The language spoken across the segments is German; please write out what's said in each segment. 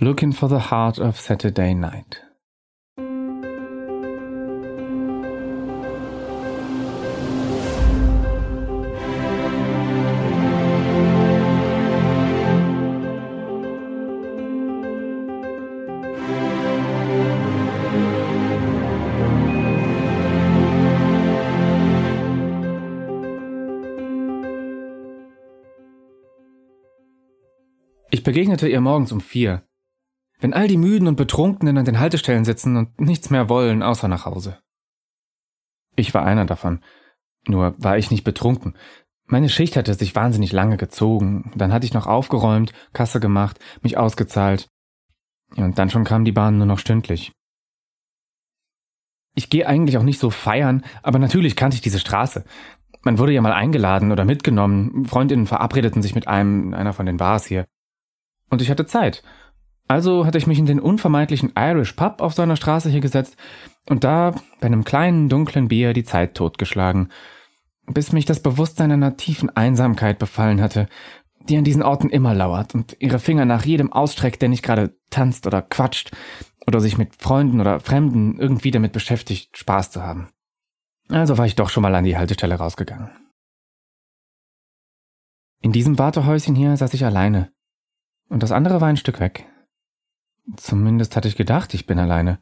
Looking for the Heart of Saturday Night. Ich begegnete ihr morgens um vier. Wenn all die Müden und Betrunkenen an den Haltestellen sitzen und nichts mehr wollen, außer nach Hause. Ich war einer davon. Nur war ich nicht betrunken. Meine Schicht hatte sich wahnsinnig lange gezogen. Dann hatte ich noch aufgeräumt, Kasse gemacht, mich ausgezahlt. Und dann schon kam die Bahn nur noch stündlich. Ich gehe eigentlich auch nicht so feiern, aber natürlich kannte ich diese Straße. Man wurde ja mal eingeladen oder mitgenommen. Freundinnen verabredeten sich mit einem, einer von den Bars hier. Und ich hatte Zeit. Also hatte ich mich in den unvermeidlichen Irish Pub auf seiner Straße hier gesetzt und da bei einem kleinen dunklen Bier die Zeit totgeschlagen, bis mich das Bewusstsein einer tiefen Einsamkeit befallen hatte, die an diesen Orten immer lauert und ihre Finger nach jedem ausstreckt, der nicht gerade tanzt oder quatscht oder sich mit Freunden oder Fremden irgendwie damit beschäftigt, Spaß zu haben. Also war ich doch schon mal an die Haltestelle rausgegangen. In diesem Wartehäuschen hier saß ich alleine, und das andere war ein Stück weg. Zumindest hatte ich gedacht, ich bin alleine.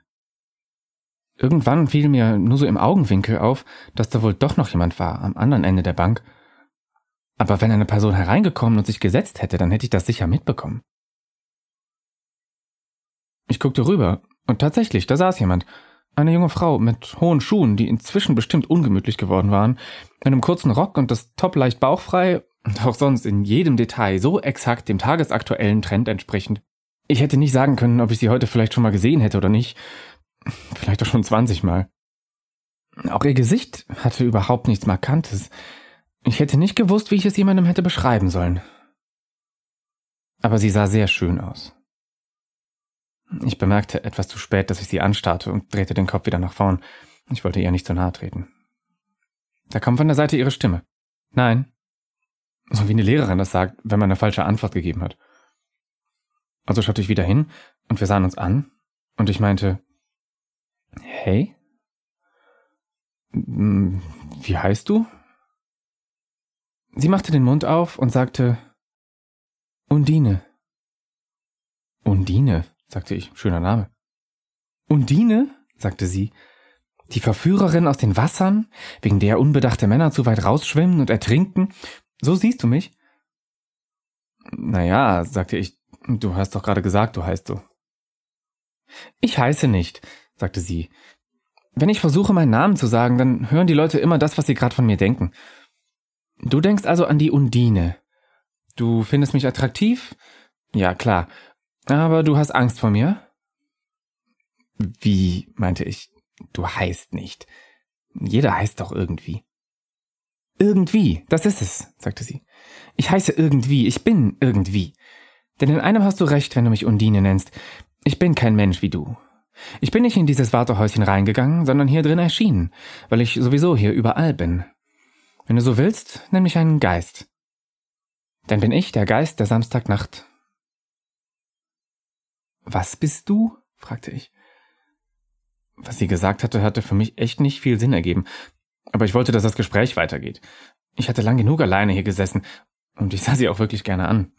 Irgendwann fiel mir nur so im Augenwinkel auf, dass da wohl doch noch jemand war, am anderen Ende der Bank. Aber wenn eine Person hereingekommen und sich gesetzt hätte, dann hätte ich das sicher mitbekommen. Ich guckte rüber, und tatsächlich, da saß jemand. Eine junge Frau mit hohen Schuhen, die inzwischen bestimmt ungemütlich geworden waren, einem kurzen Rock und das Top leicht bauchfrei und auch sonst in jedem Detail so exakt dem tagesaktuellen Trend entsprechend. Ich hätte nicht sagen können, ob ich sie heute vielleicht schon mal gesehen hätte oder nicht. Vielleicht auch schon 20 Mal. Auch ihr Gesicht hatte überhaupt nichts Markantes. Ich hätte nicht gewusst, wie ich es jemandem hätte beschreiben sollen. Aber sie sah sehr schön aus. Ich bemerkte etwas zu spät, dass ich sie anstarrte und drehte den Kopf wieder nach vorn. Ich wollte ihr nicht zu nahe treten. Da kam von der Seite ihre Stimme. Nein. So wie eine Lehrerin das sagt, wenn man eine falsche Antwort gegeben hat. Also schaute ich wieder hin und wir sahen uns an und ich meinte, hey? Wie heißt du? Sie machte den Mund auf und sagte, Undine. Undine, sagte ich, schöner Name. Undine, sagte sie, die Verführerin aus den Wassern, wegen der unbedachte Männer zu weit rausschwimmen und ertrinken. So siehst du mich? Naja, sagte ich, Du hast doch gerade gesagt, du heißt so. Ich heiße nicht, sagte sie. Wenn ich versuche, meinen Namen zu sagen, dann hören die Leute immer das, was sie gerade von mir denken. Du denkst also an die Undine. Du findest mich attraktiv? Ja, klar. Aber du hast Angst vor mir? Wie, meinte ich, du heißt nicht. Jeder heißt doch irgendwie. Irgendwie, das ist es, sagte sie. Ich heiße irgendwie, ich bin irgendwie. Denn in einem hast du recht, wenn du mich Undine nennst. Ich bin kein Mensch wie du. Ich bin nicht in dieses Wartehäuschen reingegangen, sondern hier drin erschienen, weil ich sowieso hier überall bin. Wenn du so willst, nenn mich einen Geist. Dann bin ich der Geist der Samstagnacht. Was bist du? fragte ich. Was sie gesagt hatte, hatte für mich echt nicht viel Sinn ergeben, aber ich wollte, dass das Gespräch weitergeht. Ich hatte lang genug alleine hier gesessen, und ich sah sie auch wirklich gerne an.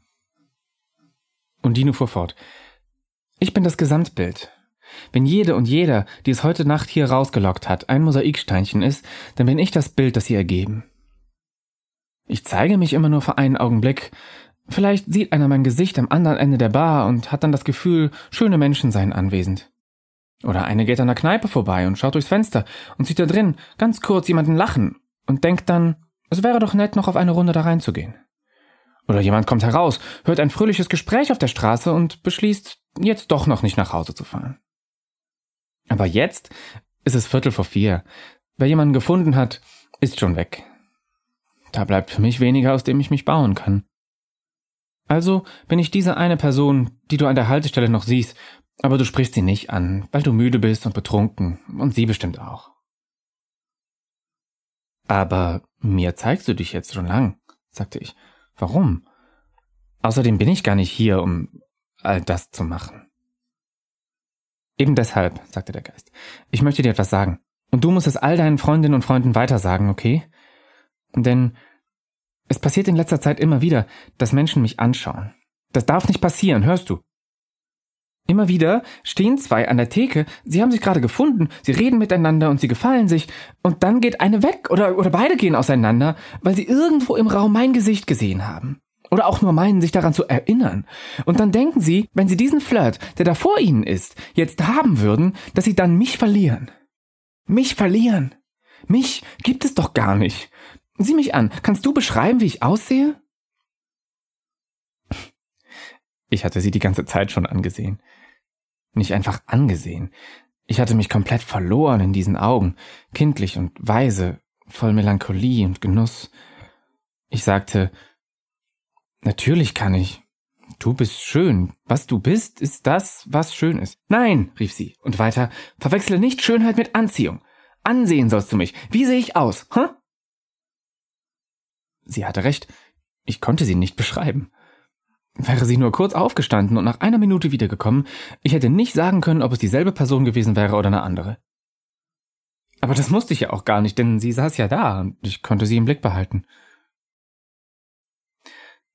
Und Dino fuhr fort. Ich bin das Gesamtbild. Wenn jede und jeder, die es heute Nacht hier rausgelockt hat, ein Mosaiksteinchen ist, dann bin ich das Bild, das sie ergeben. Ich zeige mich immer nur für einen Augenblick. Vielleicht sieht einer mein Gesicht am anderen Ende der Bar und hat dann das Gefühl, schöne Menschen seien anwesend. Oder eine geht an der Kneipe vorbei und schaut durchs Fenster und sieht da drin ganz kurz jemanden lachen und denkt dann, es wäre doch nett, noch auf eine Runde da reinzugehen. Oder jemand kommt heraus, hört ein fröhliches Gespräch auf der Straße und beschließt, jetzt doch noch nicht nach Hause zu fahren. Aber jetzt ist es Viertel vor vier. Wer jemanden gefunden hat, ist schon weg. Da bleibt für mich weniger, aus dem ich mich bauen kann. Also bin ich diese eine Person, die du an der Haltestelle noch siehst, aber du sprichst sie nicht an, weil du müde bist und betrunken, und sie bestimmt auch. Aber mir zeigst du dich jetzt schon lang, sagte ich Warum? Außerdem bin ich gar nicht hier, um all das zu machen. Eben deshalb, sagte der Geist. Ich möchte dir etwas sagen. Und du musst es all deinen Freundinnen und Freunden weitersagen, okay? Denn es passiert in letzter Zeit immer wieder, dass Menschen mich anschauen. Das darf nicht passieren, hörst du? Immer wieder stehen zwei an der Theke, sie haben sich gerade gefunden, sie reden miteinander und sie gefallen sich, und dann geht eine weg oder, oder beide gehen auseinander, weil sie irgendwo im Raum mein Gesicht gesehen haben. Oder auch nur meinen, sich daran zu erinnern. Und dann denken sie, wenn sie diesen Flirt, der da vor ihnen ist, jetzt haben würden, dass sie dann mich verlieren. Mich verlieren. Mich gibt es doch gar nicht. Sieh mich an. Kannst du beschreiben, wie ich aussehe? Ich hatte sie die ganze Zeit schon angesehen. Nicht einfach angesehen. Ich hatte mich komplett verloren in diesen Augen, kindlich und weise, voll Melancholie und Genuss. Ich sagte, natürlich kann ich. Du bist schön. Was du bist, ist das, was schön ist. Nein, rief sie. Und weiter, verwechsle nicht Schönheit mit Anziehung. Ansehen sollst du mich. Wie sehe ich aus? Hm? Sie hatte recht. Ich konnte sie nicht beschreiben. Wäre sie nur kurz aufgestanden und nach einer Minute wiedergekommen, ich hätte nicht sagen können, ob es dieselbe Person gewesen wäre oder eine andere. Aber das musste ich ja auch gar nicht, denn sie saß ja da und ich konnte sie im Blick behalten.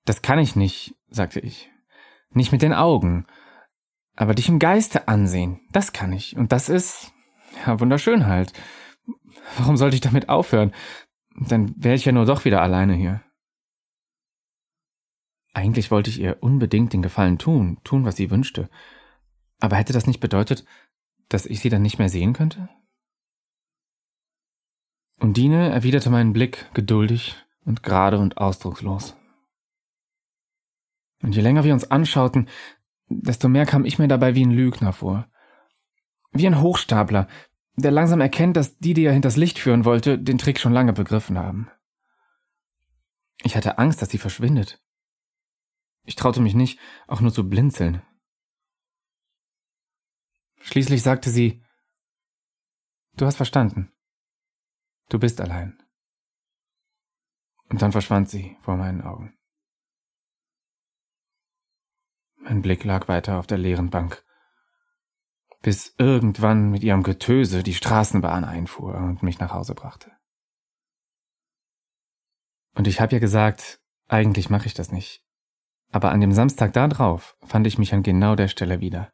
Das kann ich nicht, sagte ich. Nicht mit den Augen. Aber dich im Geiste ansehen, das kann ich. Und das ist, ja, wunderschön halt. Warum sollte ich damit aufhören? Dann wäre ich ja nur doch wieder alleine hier. Eigentlich wollte ich ihr unbedingt den Gefallen tun, tun, was sie wünschte. Aber hätte das nicht bedeutet, dass ich sie dann nicht mehr sehen könnte? Undine erwiderte meinen Blick geduldig und gerade und ausdruckslos. Und je länger wir uns anschauten, desto mehr kam ich mir dabei wie ein Lügner vor. Wie ein Hochstapler, der langsam erkennt, dass die, die er hinters Licht führen wollte, den Trick schon lange begriffen haben. Ich hatte Angst, dass sie verschwindet. Ich traute mich nicht, auch nur zu blinzeln. Schließlich sagte sie, Du hast verstanden. Du bist allein. Und dann verschwand sie vor meinen Augen. Mein Blick lag weiter auf der leeren Bank, bis irgendwann mit ihrem Getöse die Straßenbahn einfuhr und mich nach Hause brachte. Und ich habe ja gesagt, eigentlich mache ich das nicht. Aber an dem Samstag da drauf fand ich mich an genau der Stelle wieder.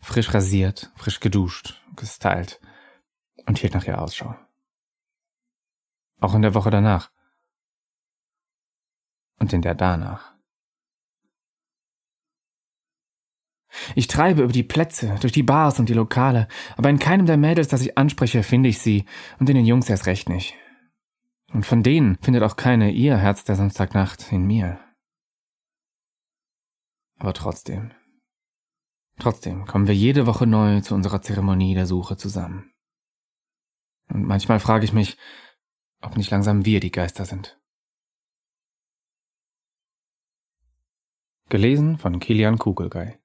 Frisch rasiert, frisch geduscht, gestylt und hielt nach ihr Ausschau. Auch in der Woche danach. Und in der danach. Ich treibe über die Plätze, durch die Bars und die Lokale, aber in keinem der Mädels, das ich anspreche, finde ich sie und in den Jungs erst recht nicht. Und von denen findet auch keine ihr Herz der Samstagnacht in mir. Aber trotzdem. Trotzdem kommen wir jede Woche neu zu unserer Zeremonie der Suche zusammen. Und manchmal frage ich mich, ob nicht langsam wir die Geister sind. Gelesen von Kilian Kugelgei